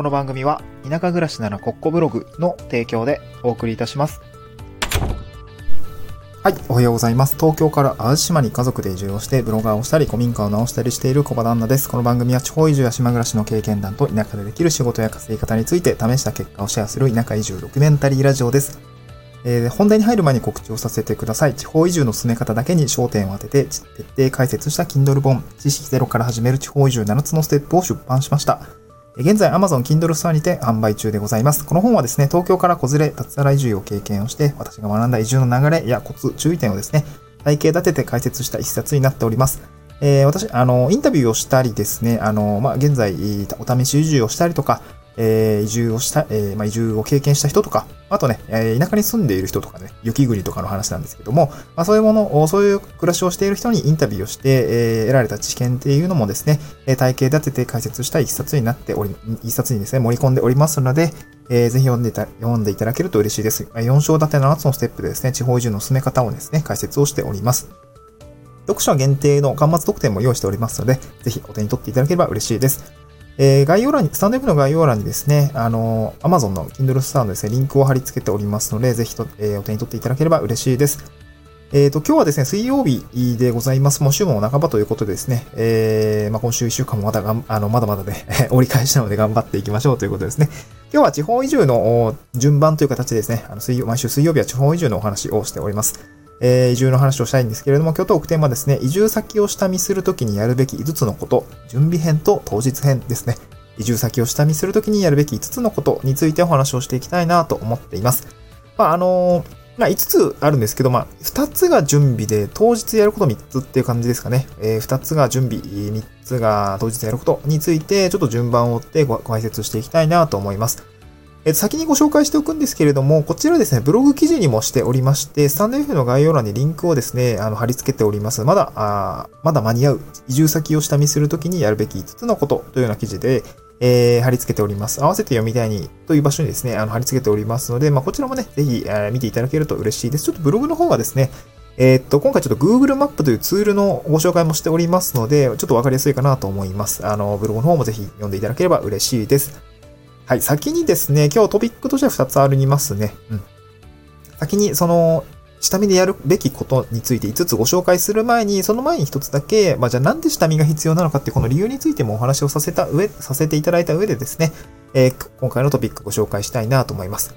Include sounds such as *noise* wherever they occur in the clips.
この番組は田舎暮らしならコッコブログの提供でお送りいたします。はい、おはようございます。東京から淡路島に家族で移住をしてブロガーをしたり古民家を直したりしている小場旦那です。この番組は地方移住や島暮らしの経験談と田舎でできる仕事や稼ぎ方について試した結果をシェアする田舎移住ドキュメンタリーラジオです。えー本題に入る前に告知をさせてください。地方移住の進め方だけに焦点を当てて、徹底解説した Kindle 本、知識ゼロから始める地方移住7つのステップを出版しました。現在 Amazon Kindle ストアにて販売中でございます。この本はですね、東京から子連れ、脱サラ移住を経験をして、私が学んだ移住の流れやコツ、注意点をですね、体系立てて解説した一冊になっております。えー私、あの、インタビューをしたりですね、あの、まあ、現在、お試し移住をしたりとか、え移住をした、えーまあ、移住を経験した人とか、あとね、え田舎に住んでいる人とかね、雪国とかの話なんですけども、ま、そういうものを、そういう暮らしをしている人にインタビューをして、え得られた知見っていうのもですね、え体系立てて解説した一冊になっており、一冊にですね、盛り込んでおりますので、えーぜひ読んでいた、読んでいただけると嬉しいです。ま4章立て7つのステップでですね、地方移住の進め方をですね、解説をしております。読者限定の端末特典も用意しておりますので、ぜひお手に取っていただければ嬉しいです。えー概要欄に、スタンド F の概要欄にですね、あの、Amazon の Kindle スターのですね、リンクを貼り付けておりますので、ぜひと、えーお手に取っていただければ嬉しいです。えっ、と、今日はですね、水曜日でございます。もう週も半ばということでですね、えーまあ、今週1週間もまだがん、あの、まだまだね、*laughs* 折り返しなので頑張っていきましょうということですね。今日は地方移住の順番という形でですね、あの水曜毎週水曜日は地方移住のお話をしております。えー移住の話をしたいんですけれども、今日トークテーマですね、移住先を下見するときにやるべき5つのこと、準備編と当日編ですね。移住先を下見するときにやるべき5つのことについてお話をしていきたいなと思っています。まあ、あのーまあ、5つあるんですけど、まあ、2つが準備で、当日やること3つっていう感じですかね。えー2つが準備、3つが当日やることについて、ちょっと順番を追ってごご解説していきたいなと思います。えー先にご紹介しておくんですけれども、こちらですね、ブログ記事にもしておりまして、スタンド F の概要欄にリンクをですね、あの貼り付けております。まだ、あまだ間に合う。移住先を下見するときにやるべき5つのことというような記事で、えー貼り付けております。合わせて読みたいにという場所にですね、あの貼り付けておりますので、まあ、こちらもね、ぜひ、え見ていただけると嬉しいです。ちょっとブログの方はですね、えーっと、今回ちょっと Google マップというツールのご紹介もしておりますので、ちょっとわかりやすいかなと思います。あの、ブログの方もぜひ読んでいただければ嬉しいです。はい、先にですね、今日トピックとしては2つありますね。うん。先に、その、下見でやるべきことについて5つご紹介する前に、その前に1つだけ、まあ、じゃあなんで下見が必要なのかってこの理由についてもお話をさせた上、させていただいた上でですね、えー今回のトピックご紹介したいなと思います。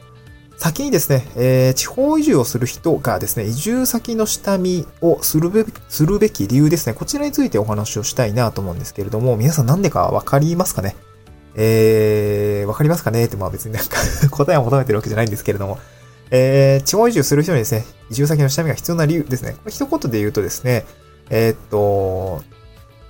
先にですね、えー地方移住をする人がですね、移住先の下見をするべきするべき理由ですね、こちらについてお話をしたいなと思うんですけれども、皆さんなんでかわかりますかね？えー、わかりますかね？って、まあ別になんか *laughs* 答えを求めてるわけじゃないんですけれども、えー、地方移住する人にですね、移住先の下見が必要な理由ですね。これ一言で言うとですね、えーっと、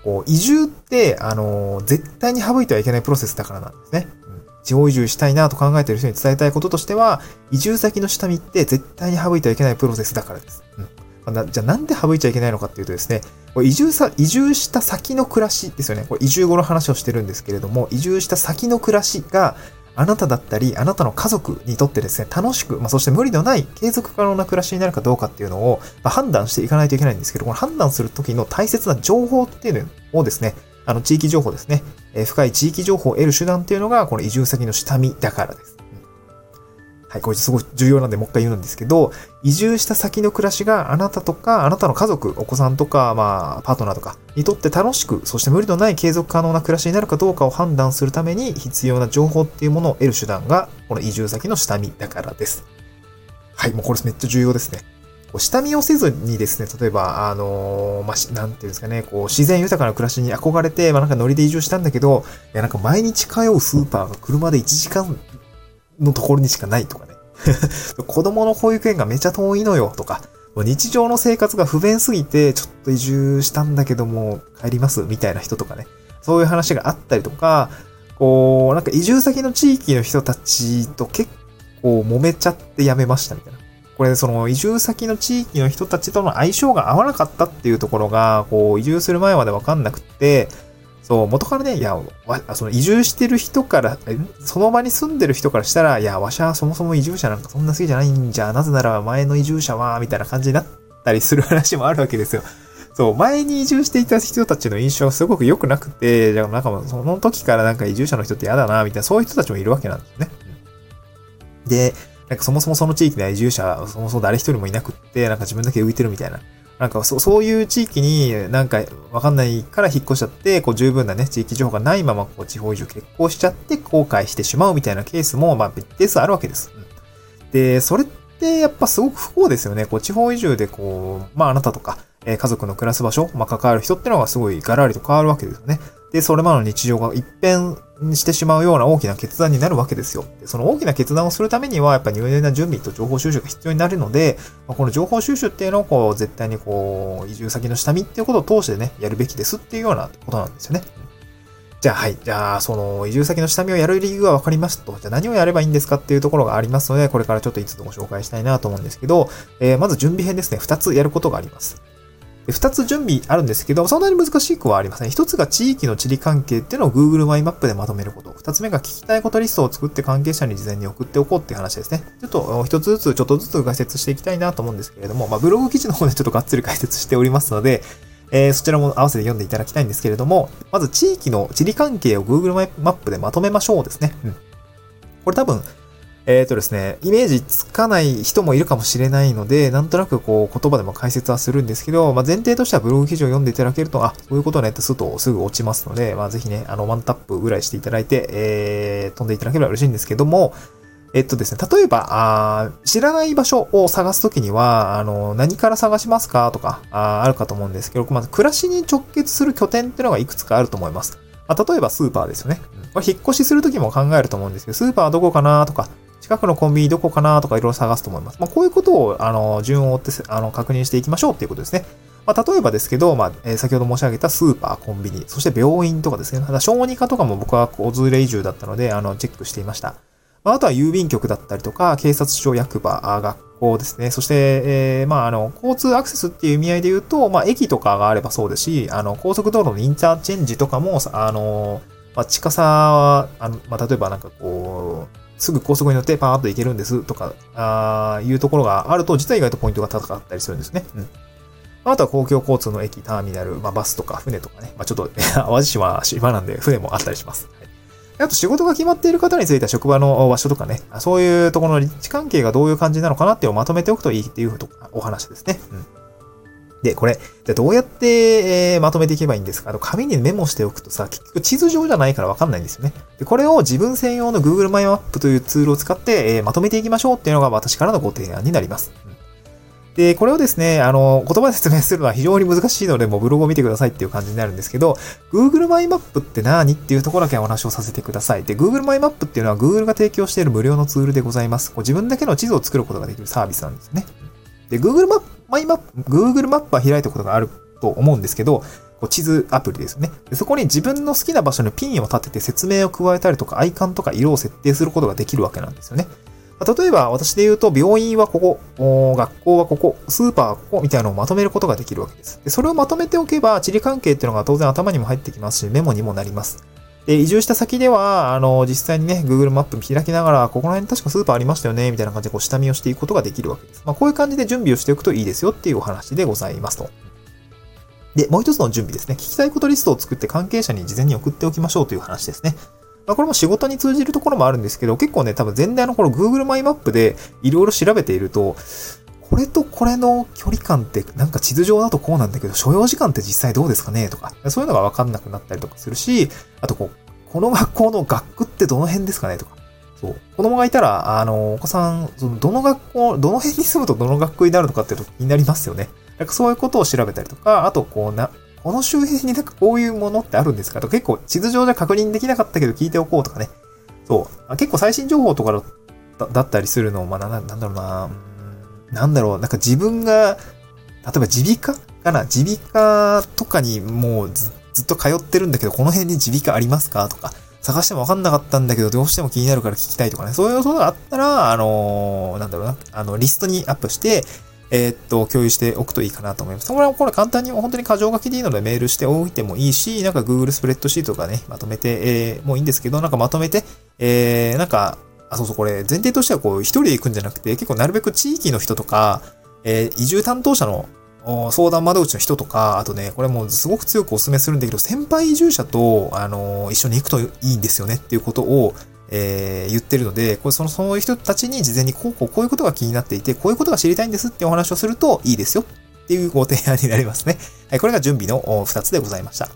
こう、移住って、あの、絶対に省いてはいけないプロセスだからなんですね。うん地方移住したいなと考えている人に伝えたいこととしては、移住先の下見って絶対に省いてはいけないプロセスだからです。うんじゃあなんで省いちゃいけないのかっていうとですね、これ移住さ、移住した先の暮らしですよね。これ移住後の話をしてるんですけれども、移住した先の暮らしが、あなただったり、あなたの家族にとってですね、楽しく、まあ、そして無理のない継続可能な暮らしになるかどうかっていうのを、まあ判断していかないといけないんですけど、この判断するときの大切な情報っていうのをですね、あの、地域情報ですね、えー深い地域情報を得る手段っていうのが、この移住先の下見だからです。はい、これすごい重要なんで、もう一回言うんですけど、移住した先の暮らしがあなたとか、あなたの家族、お子さんとか、まあ、パートナーとかにとって楽しく、そして無理のない継続可能な暮らしになるかどうかを判断するために必要な情報っていうものを得る手段が、この移住先の下見だからです。はい、もうこれめっちゃ重要ですね。下見をせずにですね、例えば、あのーまあ、なんていうんですかね、こう、自然豊かな暮らしに憧れて、まあ、なんかノリで移住したんだけど、いや、なんか毎日通うスーパーが車で1時間のところにしかないとかね。*laughs* 子供の保育園がめちゃ遠いのよとか、日常の生活が不便すぎて、ちょっと移住したんだけども、帰りますみたいな人とかね。そういう話があったりとか、こう、なんか移住先の地域の人たちと結構揉めちゃって辞めましたみたいな。これ、その移住先の地域の人たちとの相性が合わなかったっていうところが、こう、移住する前までわかんなくって、そう、元からね、いや、わその移住してる人から、その場に住んでる人からしたら、いや、わしはそもそも移住者なんかそんな好きじゃないんじゃ、なぜなら前の移住者は、みたいな感じになったりする話もあるわけですよ。そう、前に移住していた人たちの印象がすごく良くなくて、じゃあなんかその時からなんか移住者の人って嫌だな、みたいな、そういう人たちもいるわけなんですね。で、なんかそもそもその地域には移住者、そもそも誰一人もいなくって、なんか自分だけ浮いてるみたいな。なんかそそういう地域になんかわかんないから引っ越しちゃって、こう十分なね、地域情報がないままこう地方移住結婚しちゃって後悔してしまうみたいなケースも、まあ一定数あるわけです。で、それってやっぱすごく不幸ですよね。こう地方移住でこう、まああなたとか、え家族の暮らす場所、まあ関わる人ってのがすごいガラリと変わるわけですよね。で、それまでの日常が一変してしまうような大きな決断になるわけですよ。でその大きな決断をするためには、やっぱ入念な準備と情報収集が必要になるので、まあ、この情報収集っていうのを、こう、絶対にこう、移住先の下見っていうことを通してね、やるべきですっていうようなことなんですよね。じゃあ、はい。じゃあ、その、移住先の下見をやる理由は分かりますと。じゃあ、何をやればいいんですかっていうところがありますので、これからちょっといつもご紹介したいなと思うんですけど、えー、まず準備編ですね。二つやることがあります。二つ準備あるんですけど、そんなに難しくはありません。一つが地域の地理関係っていうのを Google マイマップでまとめること。二つ目が聞きたいことリストを作って関係者に事前に送っておこうっていう話ですね。ちょっと一つずつ、ちょっとずつ解説していきたいなと思うんですけれども、まあ、ブログ記事の方でちょっとがっつり解説しておりますので、えー、そちらも合わせて読んでいただきたいんですけれども、まず地域の地理関係を Google マップでまとめましょうですね。うん。これ多分、えっ、ー、とですね、イメージつかない人もいるかもしれないので、なんとなくこう言葉でも解説はするんですけど、まあ、前提としてはブログ記事を読んでいただけると、あ、そういうことねってするとすぐ落ちますので、まあ、ぜひね、あの、ワンタップぐらいしていただいて、えー、飛んでいただければ嬉しいんですけども、えっとですね、例えば、あ知らない場所を探すときには、あの、何から探しますかとかあ、あるかと思うんですけど、まず暮らしに直結する拠点っていうのがいくつかあると思います。まあ、例えばスーパーですよね。これ引っ越しするときも考えると思うんですけど、スーパーはどこかなとか、近くのコンビニどこかなとかいろいろ探すと思います。まあ、こういうことを、あの、順を追って、あの、確認していきましょうっていうことですね。まあ、例えばですけど、まあ、えー、先ほど申し上げたスーパー、コンビニ、そして病院とかですね。ただ、小児科とかも僕は小連れ移住だったので、あの、チェックしていました。まあ、あとは郵便局だったりとか、警察署、役場、学校ですね。そして、えー、まあ、あの、交通アクセスっていう意味合いで言うと、まあ、駅とかがあればそうですし、あの、高速道路のインターチェンジとかも、あの、まあ、近さは、あの、まあ、例えばなんかこう、すぐ高速に乗ってパーッと行けるんですとか、あいうところがあると、実は意外とポイントが高かったりするんですね。うん。あとは公共交通の駅、ターミナル、まあ、バスとか船とかね。まあ、ちょっと、*laughs* 淡路島は島なんで船もあったりします。はい、あと仕事が決まっている方については職場の場所とかね、そういうところの立地関係がどういう感じなのかなっていうのをまとめておくといいっていうお話ですね。うん。で、これ、じゃどうやって、えー、まとめていけばいいんですか？あの、紙にメモしておくとさ、結局地図上じゃないからわかんないんですよね。で、これを自分専用の Google マイマップというツールを使って、えー、まとめていきましょうっていうのが私からのご提案になります。で、これをですね、あの、言葉で説明するのは非常に難しいので、もうブログを見てくださいっていう感じになるんですけど、Google マイマップって何？っていうところだけお話をさせてください。で、Google マイマップっていうのは Google が提供している無料のツールでございます。こう自分だけの地図を作ることができるサービスなんですね。で、Google マップマイマップ、Google マップは開いたことがあると思うんですけど、こう地図アプリですねで。そこに自分の好きな場所にピンを立てて説明を加えたりとか、アイコンとか色を設定することができるわけなんですよね。例えば、私で言うと、病院はここ、学校はここ、スーパーはここ、みたいなのをまとめることができるわけです。でそれをまとめておけば、地理関係っていうのが当然頭にも入ってきますし、メモにもなります。で、移住した先では、あの、実際にね、Google マップ開きながら、ここら辺確かスーパーありましたよね、みたいな感じでこう下見をしていくことができるわけです。まあ、こういう感じで準備をしておくといいですよっていうお話でございますと。で、もう一つの準備ですね。聞きたいことリストを作って関係者に事前に送っておきましょうという話ですね。まあ、これも仕事に通じるところもあるんですけど、結構ね、多分全体のこの Google マイマップでいろいろ調べていると、これとこれの距離感ってなんか地図上だとこうなんだけど、所要時間って実際どうですかね？とか、そういうのがわかんなくなったりとかするし、あとこう、この学校の学区ってどの辺ですかね？とか。そう。子供がいたら、あの、お子さん、その、どの学校、どの辺に住むとどの学区になるのかっていうと気になりますよね。なんかそういうことを調べたりとか、あと、こうな、この周辺になんかこういうものってあるんですか？と結構地図上じゃ確認できなかったけど聞いておこうとかね。そう。結構最新情報とかだったりするのを、まあ、な、なんだろうな、なんだろう、なんか自分が、例えば耳鼻科かな？耳鼻科とかにもうずっと通ってるんだけど、この辺に耳鼻科ありますか？とか、探してもわかんなかったんだけど、どうしても気になるから聞きたいとかね、そういうことがあったら、あのー、なんだろうな、あの、リストにアップして、えー、っと、共有しておくといいかなと思います。これは、これ簡単に本当に箇条書きでいいのでメールしておいてもいいし、なんか Google スプレッドシートとかね、まとめて、えー、もういいんですけど、なんかまとめて、えー、なんか、あ、そうそう、これ前提としてはこう、一人で行くんじゃなくて、結構なるべく地域の人とか、えー、移住担当者の相談窓口の人とか、あとね、これもすごく強くお勧めするんだけど、先輩移住者と、あの、一緒に行くといいんですよねっていうことを、えー、言ってるので、これその、そういう人たちに事前にこうこうこういうことが気になっていて、こういうことが知りたいんですってお話をするといいですよっていうご提案になりますね。はい、これが準備の2つでございました。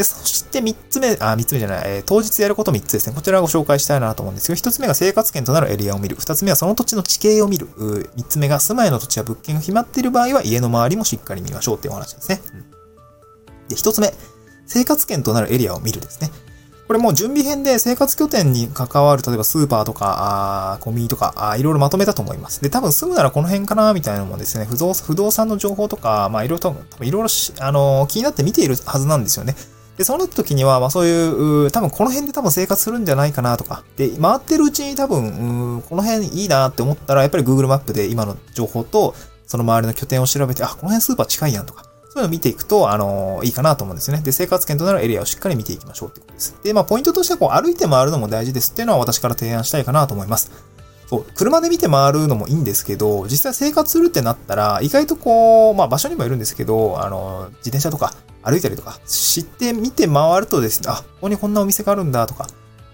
で、そして3つ目、あ、3つ目じゃない、えー、当日やること3つですね。こちらをご紹介したいなと思うんですけど、1つ目が生活圏となるエリアを見る。2つ目はその土地の地形を見る。3つ目が住まいの土地や物件が決まっている場合は家の周りもしっかり見ましょうっていうお話ですね。うん、で、1つ目、生活圏となるエリアを見るですね。これもう準備編で生活拠点に関わる、例えばスーパーとか、あコンビニとかあ、いろいろまとめたと思います。で、多分住むならこの辺かな、みたいなのもですね、不動不動産の情報とか、まあいろいろ、多分いろいろあの気になって見ているはずなんですよね。で、そうなった時には、まあそういう、多分この辺で多分生活するんじゃないかなとか、で、回ってるうちに多分、この辺いいなって思ったら、やっぱり Google マップで今の情報と、その周りの拠点を調べて、あ、この辺スーパー近いやんとか、そういうのを見ていくと、あのー、いいかなと思うんですよね。で、生活圏となるエリアをしっかり見ていきましょうってことです。で、まあ、ポイントとしては、こう、歩いて回るのも大事ですっていうのは私から提案したいかなと思います。そう、車で見て回るのもいいんですけど、実際生活するってなったら、意外とこう、まあ、場所にもよるんですけど、あの、自転車とか歩いたりとか、知ってみて回るとですね、あ、ここにこんなお店があるんだとか、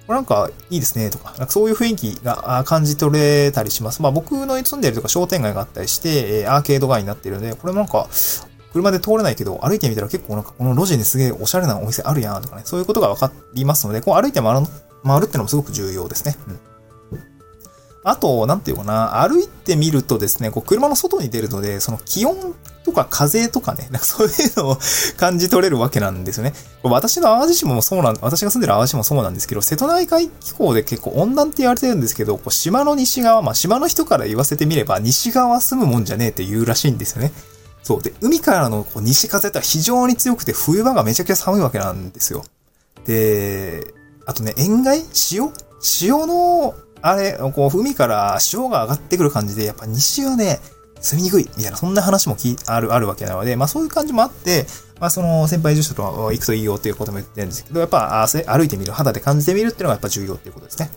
これなんかいいですねとか、なんかそういう雰囲気が感じ取れたりします。まあ僕の住んでるとか商店街があったりして、アーケード街になってるので、これもなんか、車で通れないけど、歩いてみたら結構なんかこの路地にすげえおしゃれなお店あるやんとかね、そういうことが分かりますので、こう歩いて回る回るってのもすごく重要ですね。うん。あと、なんていうかな、歩いてみるとですね、こう車の外に出るので、その気温とか風とかね、なんかそういうのを感じ取れるわけなんですよね。私の淡路島もそうなん、私が住んでる淡路島もそうなんですけど、瀬戸内海気候で結構温暖って言われてるんですけど、こう島の西側、まあ島の人から言わせてみれば、西側住むもんじゃねえって言うらしいんですよね。そう。で、海からのこう西風って非常に強くて、冬場がめちゃくちゃ寒いわけなんですよ。で、あとね、塩害？塩？塩の、あれ、こう、海から潮が上がってくる感じで、やっぱ西はね、住みにくい、みたいな、そんな話もきある、あるわけなので、まあそういう感じもあって、まあその先輩住者と行くといいよっていうことも言ってるんですけど、やっぱ歩いてみる、肌で感じてみるっていうのがやっぱ重要っていうことですね。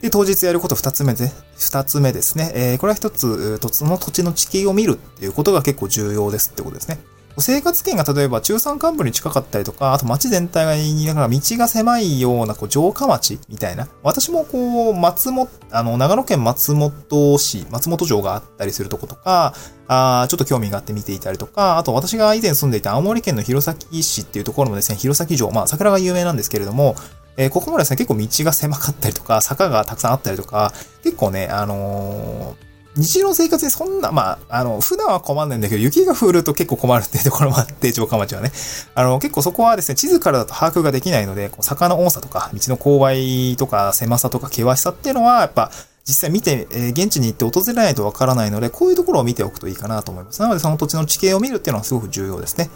で、当日やること二つ目で、二つ目ですね。えー、これは一つ、その土地の地形を見るっていうことが結構重要ですってことですね。生活圏が例えば中山間部に近かったりとか、あと街全体に、だから道が狭いような、こう、城下町みたいな。私もこう、松本、あの、長野県松本市、松本城があったりするとことか、あちょっと興味があって見ていたりとか、あと私が以前住んでいた青森県の弘前市っていうところのですね、弘前城、まあ桜が有名なんですけれども、えー、ここまでですね、結構道が狭かったりとか、坂がたくさんあったりとか、結構ね、あのー日常の生活にそんな、まあ、あの、普段は困んないんだけど、雪が降ると結構困るっていうところもあって、*laughs* 城下町はね。あの、結構そこはですね、地図からだと把握ができないので、こう坂の多さとか、道の勾配とか、狭さとか、険しさっていうのは、やっぱ、実際見て、え、現地に行って訪れないとわからないので、こういうところを見ておくといいかなと思います。なので、その土地の地形を見るっていうのはすごく重要ですね。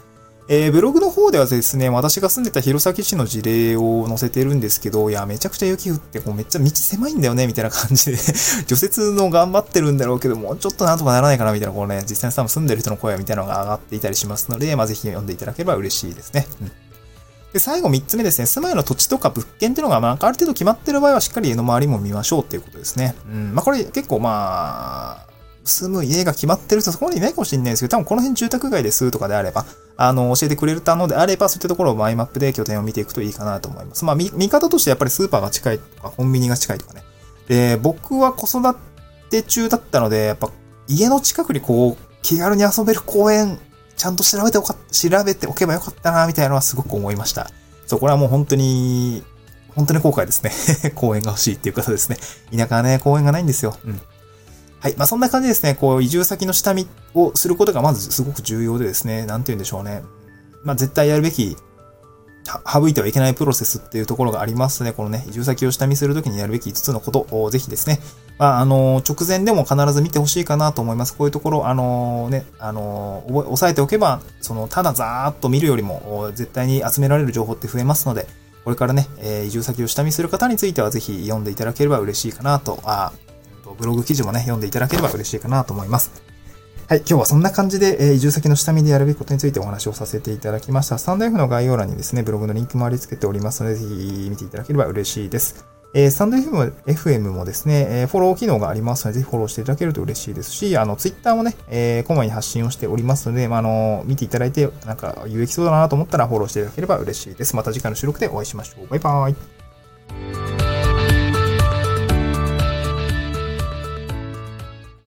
えー、ブログの方ではですね、私が住んでた弘前市の事例を載せてるんですけど、いや、めちゃくちゃ雪降って、こうめっちゃ道狭いんだよね、みたいな感じで *laughs* 除雪の頑張ってるんだろうけど、もうちょっとなんとかならないかな、みたいな、こうね、実際に多分住んでる人の声みたいなのが上がっていたりしますので、まあ、ぜひ読んでいただければ嬉しいですね。うんで、最後3つ目ですね。住まいの土地とか物件っていうのが、まあ、ある程度決まってる場合は、しっかり家の周りも見ましょうっていうことですね。うん。まあ、これ結構まあ、住む家が決まってる人そこまでいないかもしれないですけど、多分この辺住宅街ですとかであれば、あの、教えてくれるたのであれば、そういったところをマイマップで拠点を見ていくといいかなと思います。まあ、見、方としてやっぱりスーパーが近いとか、コンビニが近いとかね。で、僕は子育て中だったので、やっぱ家の近くにこう、気軽に遊べる公園、ちゃんと調べておか、調べておけばよかったな、みたいなのはすごく思いました。そう、これはもう本当に、本当に後悔ですね。*laughs* 公園が欲しいっていう方ですね。田舎はね、公園がないんですよ。うん。はい。まあ、そんな感じですね。こう、移住先の下見をすることがまずすごく重要でですね、なんて言うんでしょうね。まあ、絶対やるべき、省いてはいけないプロセスっていうところがありますね。このね、移住先を下見するときにやるべき5つのことをぜひですね、まあ、あの、直前でも必ず見てほしいかなと思います。こういうところ、あのね、あの、押さえておけば、その、ただざーっと見るよりも、絶対に集められる情報って増えますので、これからね、え、移住先を下見する方についてはぜひ読んでいただければ嬉しいかなと、あブログ記事もね、読んでいただければ嬉しいかなと思います。はい、今日はそんな感じで、えー、移住先の下見でやるべきことについてお話をさせていただきました。スタンド F の概要欄にですね、ブログのリンクもあり付けておりますので、ぜひ見ていただければ嬉しいです。えー、スタンド FM, FM もですね、えー、フォロー機能がありますので、ぜひフォローしていただけると嬉しいですし、あの、ツイッターもね、えー、こまに発信をしておりますので、まあ、あの、見ていただいて、なんか有益そうだなと思ったらフォローしていただければ嬉しいです。また次回の収録でお会いしましょう。バイバーイ。